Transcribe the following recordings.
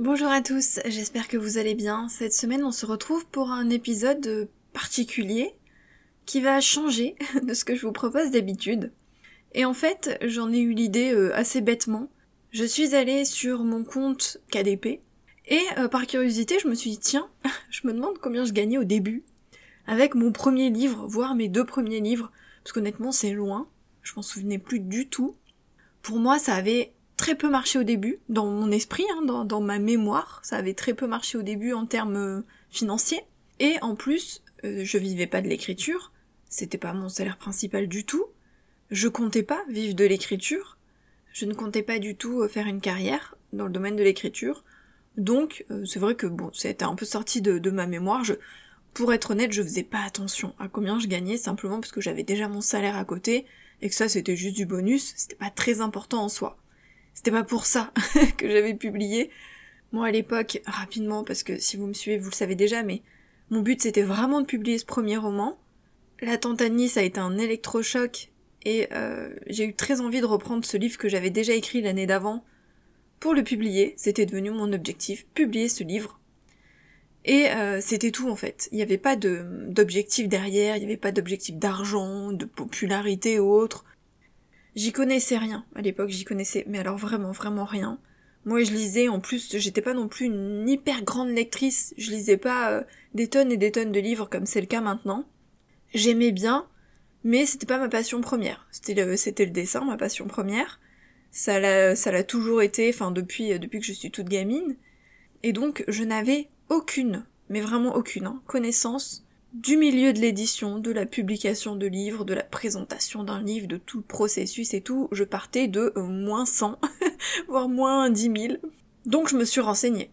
Bonjour à tous, j'espère que vous allez bien. Cette semaine, on se retrouve pour un épisode particulier qui va changer de ce que je vous propose d'habitude. Et en fait, j'en ai eu l'idée euh, assez bêtement. Je suis allée sur mon compte KDP et euh, par curiosité, je me suis dit tiens, je me demande combien je gagnais au début avec mon premier livre, voire mes deux premiers livres, parce qu'honnêtement, c'est loin. Je m'en souvenais plus du tout. Pour moi, ça avait très peu marché au début, dans mon esprit, hein, dans, ma mémoire, ça avait très peu marché au début en termes euh, financiers. Et en plus, euh, je vivais pas de l'écriture, c'était pas mon salaire principal du tout. Je comptais pas vivre de l'écriture. Je ne comptais pas du tout euh, faire une carrière dans le domaine de l'écriture. Donc, c'est vrai que bon, c'était un peu sorti de, de ma mémoire. Je, pour être honnête, je faisais pas attention à combien je gagnais simplement parce que j'avais déjà mon salaire à côté et que ça c'était juste du bonus, c'était pas très important en soi. C'était pas pour ça que j'avais publié. Moi à l'époque, rapidement, parce que si vous me suivez, vous le savez déjà, mais mon but c'était vraiment de publier ce premier roman. La Tantanie, ça a été un électrochoc et euh, j'ai eu très envie de reprendre ce livre que j'avais déjà écrit l'année d'avant pour le publier. C'était devenu mon objectif, publier ce livre. Et euh, c'était tout en fait. Il n'y avait pas d'objectif derrière, il n'y avait pas d'objectif d'argent, de popularité ou autre. J'y connaissais rien à l'époque, j'y connaissais, mais alors vraiment, vraiment rien. Moi, je lisais, en plus, j'étais pas non plus une hyper grande lectrice, je lisais pas euh, des tonnes et des tonnes de livres comme c'est le cas maintenant. J'aimais bien, mais c'était pas ma passion première. C'était le, le dessin, ma passion première. Ça l'a, ça l'a toujours été, enfin, depuis, depuis que je suis toute gamine. Et donc, je n'avais aucune, mais vraiment aucune, hein, connaissance du milieu de l'édition, de la publication de livres, de la présentation d'un livre, de tout le processus et tout, je partais de euh, moins 100, voire moins 10 000. Donc je me suis renseignée.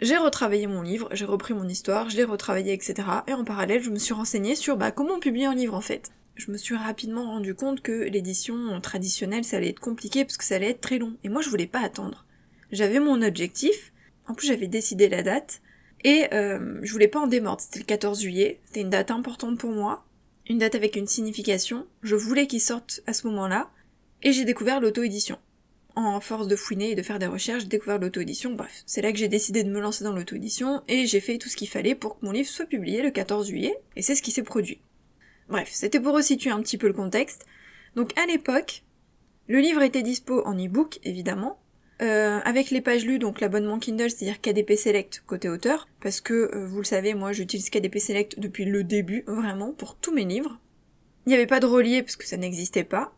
J'ai retravaillé mon livre, j'ai repris mon histoire, je l'ai retravaillé, etc. Et en parallèle, je me suis renseignée sur bah, comment publier un livre en fait. Je me suis rapidement rendu compte que l'édition traditionnelle, ça allait être compliqué parce que ça allait être très long. Et moi, je voulais pas attendre. J'avais mon objectif, en plus j'avais décidé la date, et euh, je voulais pas en démordre, c'était le 14 juillet, c'était une date importante pour moi, une date avec une signification, je voulais qu'il sorte à ce moment-là, et j'ai découvert l'auto-édition. En force de fouiner et de faire des recherches, j'ai découvert l'auto-édition, bref, c'est là que j'ai décidé de me lancer dans l'auto-édition, et j'ai fait tout ce qu'il fallait pour que mon livre soit publié le 14 juillet, et c'est ce qui s'est produit. Bref, c'était pour resituer un petit peu le contexte. Donc à l'époque, le livre était dispo en e-book, évidemment, euh, avec les pages lues, donc l'abonnement Kindle, c'est-à-dire KDP Select côté auteur, parce que euh, vous le savez, moi j'utilise KDP Select depuis le début, vraiment, pour tous mes livres. Il n'y avait pas de relié parce que ça n'existait pas.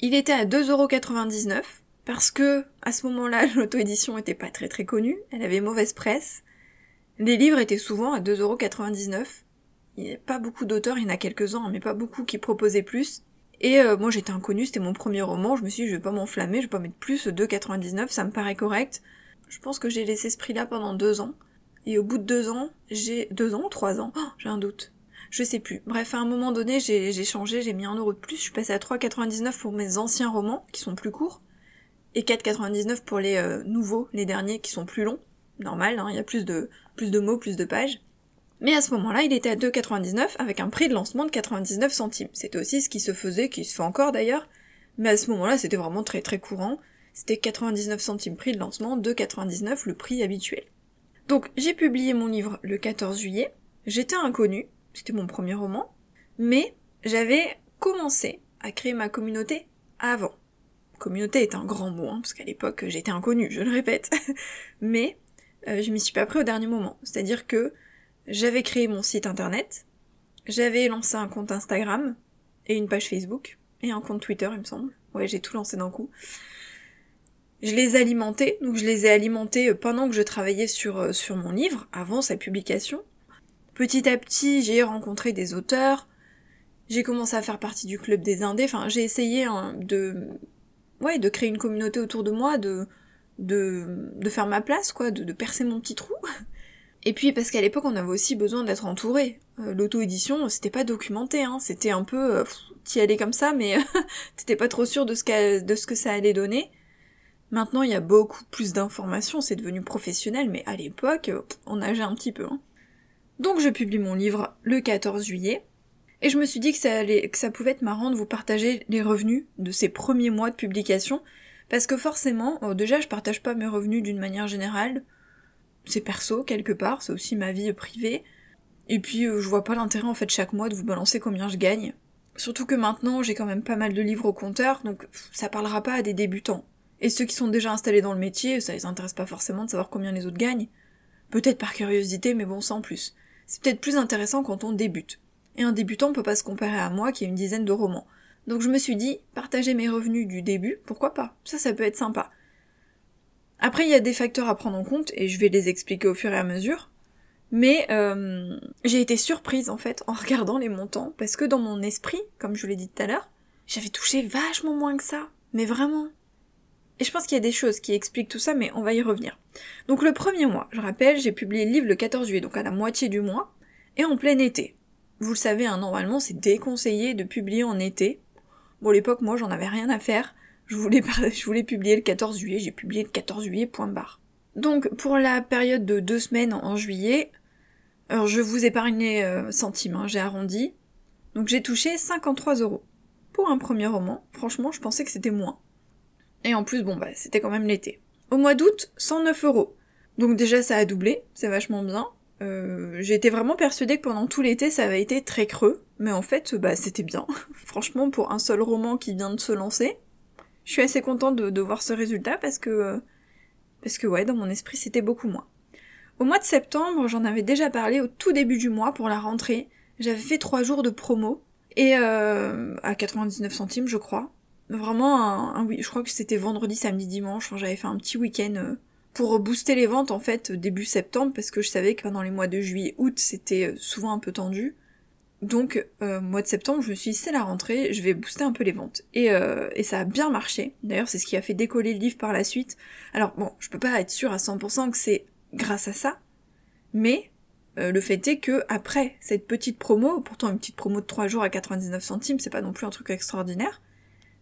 Il était à 2,99€, parce que à ce moment-là, l'auto-édition était pas très très connue, elle avait mauvaise presse. Les livres étaient souvent à 2,99€. Il n'y a pas beaucoup d'auteurs, il y en a quelques-uns, mais pas beaucoup qui proposaient plus. Et euh, moi j'étais inconnue, c'était mon premier roman, je me suis dit je vais pas m'enflammer, je vais pas mettre plus, 2,99, ça me paraît correct. Je pense que j'ai laissé ce prix-là pendant deux ans. Et au bout de deux ans, j'ai... Deux ans ou trois ans oh, J'ai un doute. Je sais plus. Bref, à un moment donné, j'ai changé, j'ai mis un euro de plus, je suis passée à 3,99 pour mes anciens romans, qui sont plus courts, et 4,99 pour les euh, nouveaux, les derniers, qui sont plus longs. Normal, hein, il y a plus de, plus de mots, plus de pages. Mais à ce moment-là, il était à 2,99 avec un prix de lancement de 99 centimes. C'était aussi ce qui se faisait, qui se fait encore d'ailleurs. Mais à ce moment-là, c'était vraiment très très courant. C'était 99 centimes prix de lancement, 2,99 le prix habituel. Donc j'ai publié mon livre le 14 juillet. J'étais inconnue, c'était mon premier roman, mais j'avais commencé à créer ma communauté avant. Communauté est un grand mot, hein, parce qu'à l'époque j'étais inconnue, je le répète. mais euh, je m'y suis pas pris au dernier moment. C'est-à-dire que j'avais créé mon site internet, j'avais lancé un compte Instagram et une page Facebook et un compte Twitter, il me semble. Ouais, j'ai tout lancé d'un coup. Je les alimentais, donc je les ai alimentés euh, pendant que je travaillais sur, euh, sur mon livre, avant sa publication. Petit à petit, j'ai rencontré des auteurs, j'ai commencé à faire partie du club des indés, enfin j'ai essayé hein, de ouais, de créer une communauté autour de moi, de de, de faire ma place, quoi, de, de percer mon petit trou. Et puis parce qu'à l'époque on avait aussi besoin d'être entouré. Euh, l'auto-édition c'était pas documenté, hein. c'était un peu euh, t'y allais comme ça mais t'étais pas trop sûr de ce, que ça allait donner. Maintenant il y a beaucoup plus d'informations, c'est devenu professionnel, mais à l'époque on nageait un petit peu. Hein. Donc je publie mon livre le 14 juillet, et je me suis dit que ça, que ça pouvait être marrant de vous partager les revenus de ces premiers mois de publication, parce que forcément, euh, déjà je partage pas mes revenus d'une manière générale, c'est perso quelque part, c'est aussi ma vie privée. Et puis euh, je vois pas l'intérêt en fait chaque mois de vous balancer combien je gagne. Surtout que maintenant j'ai quand même pas mal de livres au compteur, donc ça parlera pas à des débutants. Et ceux qui sont déjà installés dans le métier, ça les intéresse pas forcément de savoir combien les autres gagnent. Peut-être par curiosité, mais bon, sans plus. C'est peut-être plus intéressant quand on débute. Et un débutant peut pas se comparer à moi qui ai une dizaine de romans. Donc je me suis dit, partager mes revenus du début, pourquoi pas? Ça, ça peut être sympa. Après, il y a des facteurs à prendre en compte, et je vais les expliquer au fur et à mesure. Mais euh, j'ai été surprise en fait en regardant les montants, parce que dans mon esprit, comme je vous l'ai dit tout à l'heure, j'avais touché vachement moins que ça. Mais vraiment. Et je pense qu'il y a des choses qui expliquent tout ça, mais on va y revenir. Donc le premier mois, je rappelle, j'ai publié le livre le 14 juillet, donc à la moitié du mois, et en plein été. Vous le savez, hein, normalement c'est déconseillé de publier en été. Bon, à l'époque, moi j'en avais rien à faire. Je voulais, publier le 14 juillet, j'ai publié le 14 juillet, point barre. Donc pour la période de deux semaines en juillet, alors je vous épargne les euh, centimes, hein, j'ai arrondi. Donc j'ai touché 53 euros. Pour un premier roman, franchement, je pensais que c'était moins. Et en plus, bon, bah, c'était quand même l'été. Au mois d'août, 109 euros. Donc déjà, ça a doublé, c'est vachement bien. Euh, j'ai été vraiment persuadée que pendant tout l'été, ça avait été très creux. Mais en fait, bah, c'était bien. Franchement, pour un seul roman qui vient de se lancer, je suis assez contente de, voir ce résultat parce que, parce que ouais, dans mon esprit, c'était beaucoup moins. Au mois de septembre, j'en avais déjà parlé au tout début du mois pour la rentrée. J'avais fait trois jours de promo et euh, à 99 centimes, je crois vraiment un, oui, je crois que c'était vendredi, samedi, dimanche. j'avais fait un petit week-end euh, pour booster les ventes en fait début septembre parce que je savais que pendant les mois de juillet, août, c'était euh, souvent un peu tendu. Donc euh, mois de septembre, je me suis dit c'est la rentrée, je vais booster un peu les ventes. Et, et ça a bien marché. D'ailleurs, c'est ce qui a fait décoller le livre par la suite. Alors bon, je peux pas être sûre à 100% que c'est grâce à ça, mais le fait est que après cette petite promo, pourtant une petite promo de 3 jours à 99 centimes, c'est pas non plus un truc extraordinaire,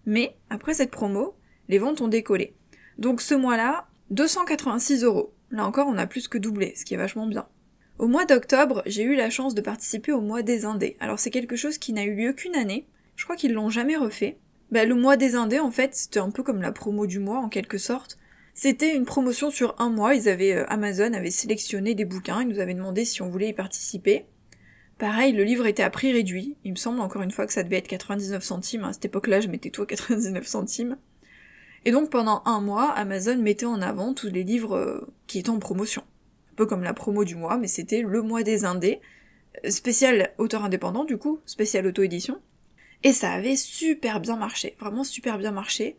mais après cette promo, les ventes ont décollé. Donc ce mois-là, 286 euros. Là encore, on a plus que doublé, ce qui est vachement bien. Au mois d'octobre, j'ai eu la chance de participer au mois des Indés. Alors c'est quelque chose qui n'a eu lieu qu'une année. Je crois qu'ils l'ont jamais refait. Bah, le mois des Indés, en fait, c'était un peu comme la promo du mois, en quelque sorte. C'était une promotion sur un mois. Ils avaient, euh, Amazon avait sélectionné des bouquins. Ils nous avaient demandé si on voulait y participer. Pareil, le livre était à prix réduit. Il me semble encore une fois que ça devait être 99 centimes. À cette époque-là, je mettais tout à 99 centimes. Et donc pendant un mois, Amazon mettait en avant tous les livres euh, qui étaient en promotion. Comme la promo du mois, mais c'était le mois des indés. Euh, spécial auteur indépendant du coup, spécial auto-édition. Et ça avait super bien marché, vraiment super bien marché.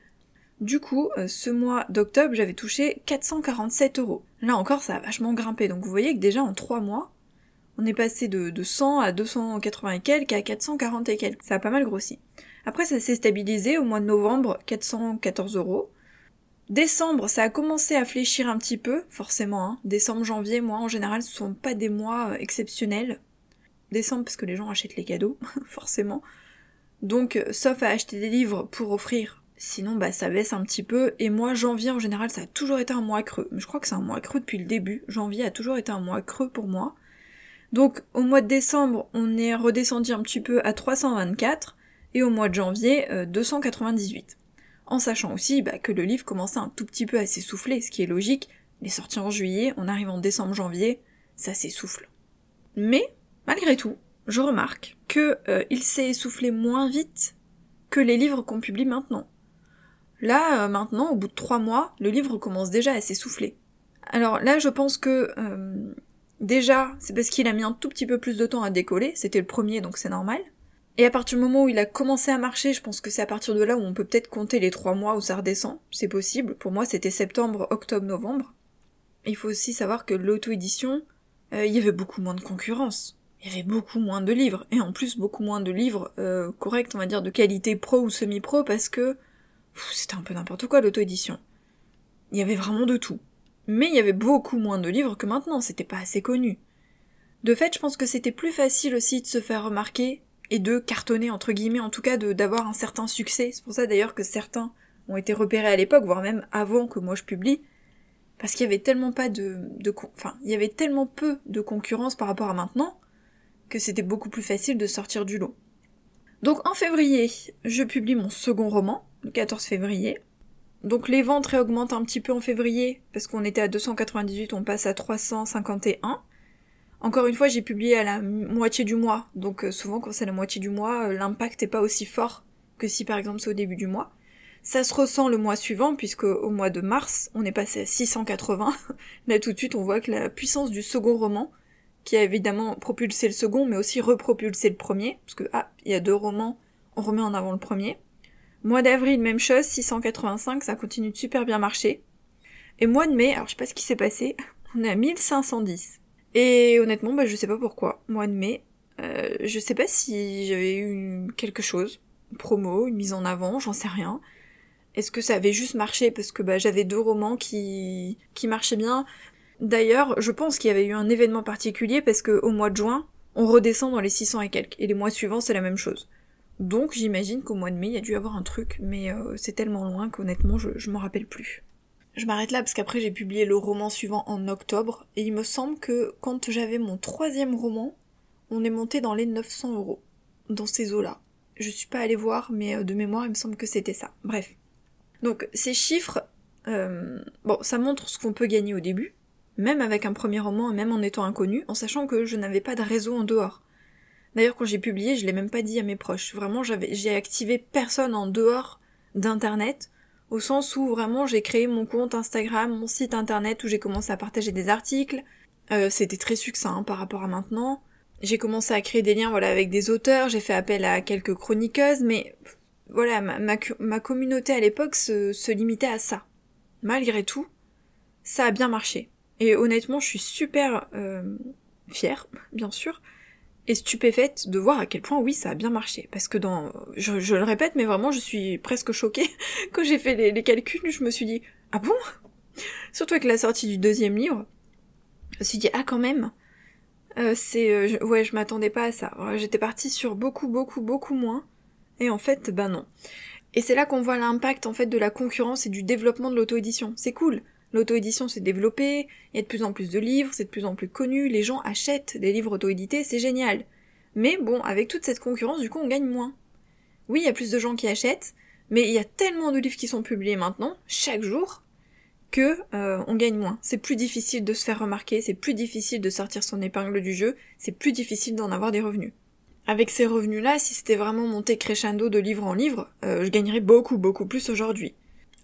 Du coup, euh, ce mois d'octobre, j'avais touché 447 euros. Là encore, ça a vachement grimpé. Donc vous voyez que déjà en trois mois, on est passé de, 100 à 280 et quelques à 440 et quelques. Ça a pas mal grossi. Après, ça s'est stabilisé au mois de novembre, 414 euros. Décembre, ça a commencé à fléchir un petit peu, forcément. Hein. Décembre, janvier, moi, en général, ce sont pas des mois euh, exceptionnels. Décembre, parce que les gens achètent les cadeaux, forcément. Donc, euh, sauf à acheter des livres pour offrir, sinon, bah, ça baisse un petit peu. Et moi, janvier, en général, ça a toujours été un mois creux. Je crois que c'est un mois creux depuis le début. Janvier a toujours été un mois creux pour moi. Donc au mois de décembre, on est redescendu un petit peu à 324 et au mois de janvier, 298. Euh, en sachant aussi bah, que le livre commençait un tout petit peu à s'essouffler, ce qui est logique. Il est sorti en juillet, on arrive en décembre-janvier, ça s'essouffle. Mais, malgré tout, je remarque que euh, s'est essoufflé moins vite que les livres qu'on publie maintenant. Là, euh, maintenant, au bout de trois mois, le livre commence déjà à s'essouffler. Alors là, je pense que Déjà, c'est parce qu'il a mis un tout petit peu plus de temps à décoller, c'était le premier donc c'est normal. Et à partir du moment où il a commencé à marcher, je pense que c'est à partir de là où on peut peut-être compter les trois mois où ça redescend, c'est possible. Pour moi c'était septembre, octobre, novembre. Il faut aussi savoir que l'auto-édition, euh, il y avait beaucoup moins de concurrence. Il y avait beaucoup moins de livres, et en plus beaucoup moins de livres euh, corrects, on va dire, de qualité pro ou semi-pro, parce que c'était un peu n'importe quoi l'auto-édition. Il y avait vraiment de tout. Mais il y avait beaucoup moins de livres que maintenant, c'était pas assez connu. De fait, je pense que c'était plus facile aussi de se faire remarquer et de cartonner, entre guillemets, en tout cas d'avoir un certain succès. C'est pour ça d'ailleurs que certains ont été repérés à l'époque, voire même avant que moi je publie, parce qu'il y avait tellement pas de, enfin, il y avait tellement peu de concurrence par rapport à maintenant, que c'était beaucoup plus facile de sortir du lot. Donc en février, je publie mon second roman, le 14 février, Donc les ventes réaugmentent un petit peu en février, parce qu'on était à 298, on passe à 351. Encore une fois, j'ai publié à la moitié du mois, donc euh, souvent quand c'est la moitié du mois, euh, l'impact n'est pas aussi fort que si par exemple c'est au début du mois. Ça se ressent le mois suivant, puisque au mois de mars, on est passé à 680. Là tout de suite, on voit que la puissance du second roman, qui a évidemment propulsé le second, mais aussi repropulsé le premier, parce que ah, il y a deux romans, on remet en avant le premier. Mois d'avril, même chose, 685, ça continue de super bien marcher. Et mois de mai, alors je sais pas ce qui s'est passé, on est à 1510. Et honnêtement, bah, je sais pas pourquoi. Mois de mai, euh, je sais pas si j'avais eu quelque chose, promo, une mise en avant, j'en sais rien. Est-ce que ça avait juste marché? Parce que bah, j'avais deux romans qui qui marchaient bien. D'ailleurs, je pense qu'il y avait eu un événement particulier parce que au mois de juin, on redescend dans les 600 et quelques. Et les mois suivants, c'est la même chose. Donc j'imagine qu'au mois de mai, il y a dû avoir un truc, mais euh, c'est tellement loin qu'honnêtement, je, je m'en rappelle plus. Je m'arrête là parce qu'après j'ai publié le roman suivant en octobre, et il me semble que quand j'avais mon troisième roman, on est monté dans les 900 euros, dans ces eaux-là. Je suis pas allée voir, mais euh, de mémoire, il me semble que c'était ça. Bref. Donc ces chiffres, euh, bon, ça montre ce qu'on peut gagner au début, même avec un premier roman et même en étant inconnu, en sachant que je n'avais pas de réseau en dehors. D'ailleurs, quand j'ai publié, je l'ai même pas dit à mes proches. Vraiment, j'ai activé personne en dehors d'internet au sens où vraiment j'ai créé mon compte Instagram, mon site internet où j'ai commencé à partager des articles. Euh, c'était très succinct hein, par rapport à maintenant. J'ai commencé à créer des liens voilà avec des auteurs, j'ai fait appel à quelques chroniqueuses, mais voilà ma, ma, communauté à l'époque se, se limitait à ça. Malgré tout, ça a bien marché. Et honnêtement, je suis super euh, fière, bien sûr, et stupéfaite de voir à quel point oui ça a bien marché. Parce que dans je, le répète mais vraiment je suis presque choquée. Quand j'ai fait les, calculs je me suis dit ah bon? Surtout avec la sortie du deuxième livre je me suis dit ah quand même! Euh, c'est euh, ouais je m'attendais pas à ça. J'étais partie sur beaucoup beaucoup beaucoup moins. Et en fait ben non. Et c'est là qu'on voit l'impact en fait de la concurrence et du développement de l'auto-édition. C'est cool L'auto-édition s'est développée, il y a de plus en plus de livres, c'est de plus en plus connu, les gens achètent des livres auto-édités, c'est génial. Mais bon, avec toute cette concurrence, du coup, on gagne moins. Oui, il y a plus de gens qui achètent, mais il y a tellement de livres qui sont publiés maintenant, chaque jour, que euh, on gagne moins. C'est plus difficile de se faire remarquer, c'est plus difficile de sortir son épingle du jeu, c'est plus difficile d'en avoir des revenus. Avec ces revenus-là, si c'était vraiment monté crescendo de livre en livre, euh, je gagnerais beaucoup beaucoup plus aujourd'hui.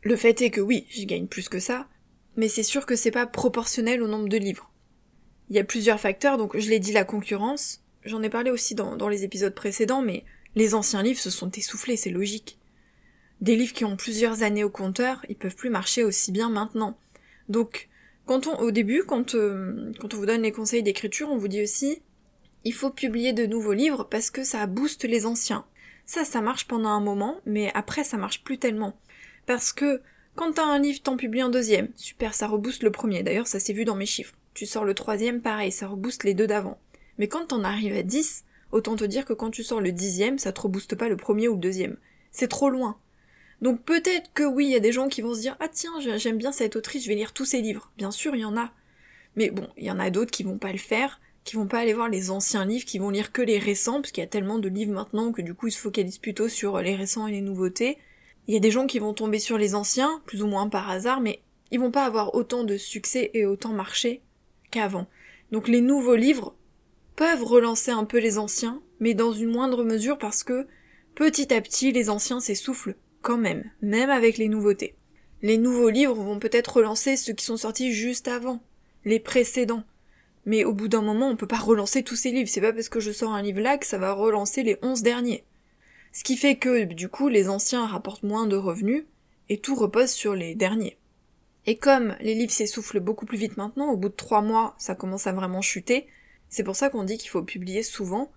Le fait est que oui, je gagne plus que ça, mais c'est sûr que c'est pas proportionnel au nombre de livres. Il y a plusieurs facteurs, donc je l'ai dit la concurrence, j'en ai parlé aussi dans, les épisodes précédents, mais les anciens livres se sont essoufflés, c'est logique. Des livres qui ont plusieurs années au compteur, ils peuvent plus marcher aussi bien maintenant. Donc, quand on, au début, quand, euh, quand on vous donne les conseils d'écriture, on vous dit aussi, il faut publier de nouveaux livres parce que ça booste les anciens. Ça, ça marche pendant un moment, mais après, ça marche plus tellement. Parce que quand t'as un livre, t'en publies un deuxième. Super, ça rebooste le premier. D'ailleurs, ça s'est vu dans mes chiffres. Tu sors le troisième, pareil, ça rebooste les deux d'avant. Mais quand t'en arrives à 10, autant te dire que quand tu sors le dixième, ça te rebooste pas le premier ou le deuxième. C'est trop loin. Donc peut-être que oui, il y a des gens qui vont se dire ah tiens, j'aime bien cette autrice, je vais lire tous ses livres. Bien sûr, il y en a. Mais bon, il y en a d'autres qui vont pas le faire, qui vont pas aller voir les anciens livres, qui vont lire que les récents, parce qu'il y a tellement de livres maintenant que du coup ils se focalisent plutôt sur les récents et les nouveautés. Il y a des gens qui vont tomber sur les anciens, plus ou moins par hasard, mais ils vont pas avoir autant de succès et autant marché qu'avant. Donc les nouveaux livres peuvent relancer un peu les anciens, mais dans une moindre mesure parce que petit à petit les anciens s'essoufflent quand même, même avec les nouveautés. Les nouveaux livres vont peut-être relancer ceux qui sont sortis juste avant, les précédents. Mais au bout d'un moment, on peut pas relancer tous ces livres. C'est pas parce que je sors un livre là que ça va relancer les onze derniers. Ce qui fait que, du coup, les anciens rapportent moins de revenus, et tout repose sur les derniers. Et comme les livres s'essoufflent beaucoup plus vite maintenant, au bout de trois mois, ça commence à vraiment chuter, c'est pour ça qu'on dit qu'il faut publier souvent,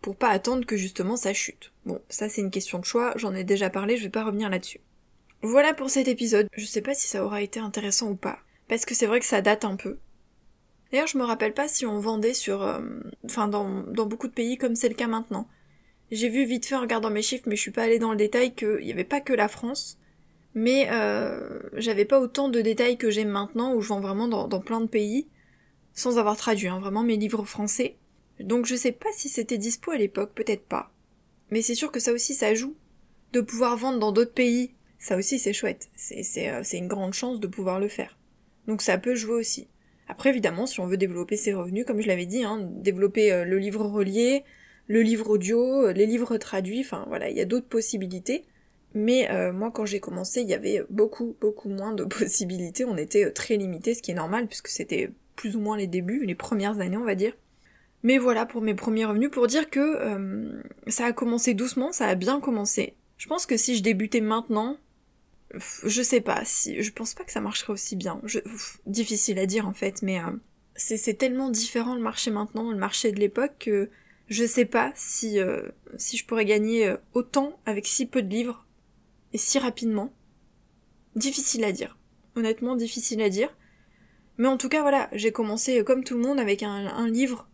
pour pas attendre que justement ça chute. Bon, ça c'est une question de choix, j'en ai déjà parlé, je vais pas revenir là-dessus. Voilà pour cet épisode, je sais pas si ça aura été intéressant ou pas, parce que c'est vrai que ça date un peu. D'ailleurs, je me rappelle pas si on vendait sur, euh, enfin, dans, dans beaucoup de pays comme c'est le cas maintenant. J'ai vu vite fait en regardant mes chiffres, mais je suis pas allée dans le détail qu'il n'y avait pas que la France. Mais euh, j'avais pas autant de détails que j'ai maintenant, où je vends vraiment dans, plein de pays, sans avoir traduit, hein, vraiment mes livres français. Donc je sais pas si c'était dispo à l'époque, peut-être pas. Mais c'est sûr que ça aussi ça joue. De pouvoir vendre dans d'autres pays, Ça aussi c'est chouette, c'est euh, une grande chance de pouvoir le faire. Donc ça peut jouer aussi. Après évidemment si on veut développer ses revenus, comme je l'avais dit, hein, développer euh, le livre relié, le livre audio, euh, les livres traduits, enfin voilà, il y a d'autres possibilités. Mais moi quand j'ai commencé, il y avait beaucoup beaucoup moins de possibilités, on était très limité, ce qui est normal puisque c'était plus ou moins les débuts, les premières années on va dire. Mais voilà pour mes premiers revenus, pour dire que ça a commencé doucement, ça a bien commencé. Je pense que si je débutais maintenant, je sais pas, si, je pense pas que ça marcherait aussi bien. difficile à dire en fait, mais euh, c'est tellement différent le marché maintenant, le marché de l'époque, que je sais pas si, euh, je pourrais gagner euh, autant avec si peu de livres et si rapidement. Difficile à dire. Honnêtement, difficile à dire. Mais en tout cas, voilà, j'ai commencé comme tout le monde avec un, livre.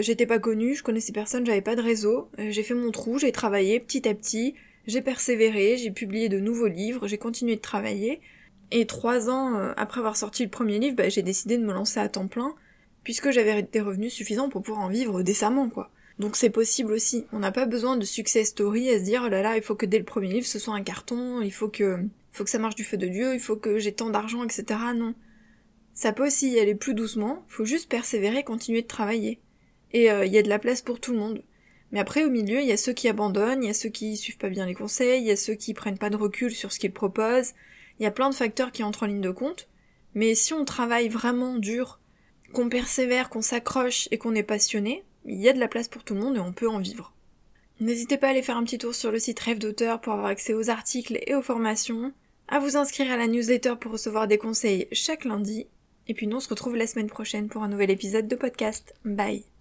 J'étais pas connue, je connaissais personne, j'avais pas de réseau. j'ai fait mon trou, j'ai travaillé petit à petit. J'ai persévéré, j'ai publié de nouveaux livres, j'ai continué de travailler, et trois ans euh, après avoir sorti le premier livre, bah, j'ai décidé de me lancer à temps plein, puisque j'avais des revenus suffisants pour pouvoir en vivre décemment, quoi. Donc c'est possible aussi. On n'a pas besoin de success story à se dire, oh là là, il faut que dès le premier livre ce soit un carton, il faut que, faut que ça marche du feu de Dieu, il faut que j'ai tant d'argent, etc. Non. Ça peut aussi aller plus doucement, faut juste persévérer, continuer de travailler. Et euh, il y a de la place pour tout le monde. Mais après, au milieu, il y a ceux qui abandonnent, il y a ceux qui suivent pas bien les conseils, il y a ceux qui prennent pas de recul sur ce qu'ils proposent. Il y a plein de facteurs qui entrent en ligne de compte. Mais si on travaille vraiment dur, qu'on persévère, qu'on s'accroche et qu'on est passionné, il y a de la place pour tout le monde et on peut en vivre. N'hésitez pas à aller faire un petit tour sur le site Rêve d'auteur pour avoir accès aux articles et aux formations, à vous inscrire à la newsletter pour recevoir des conseils chaque lundi, et puis nous on se retrouve la semaine prochaine pour un nouvel épisode de podcast. Bye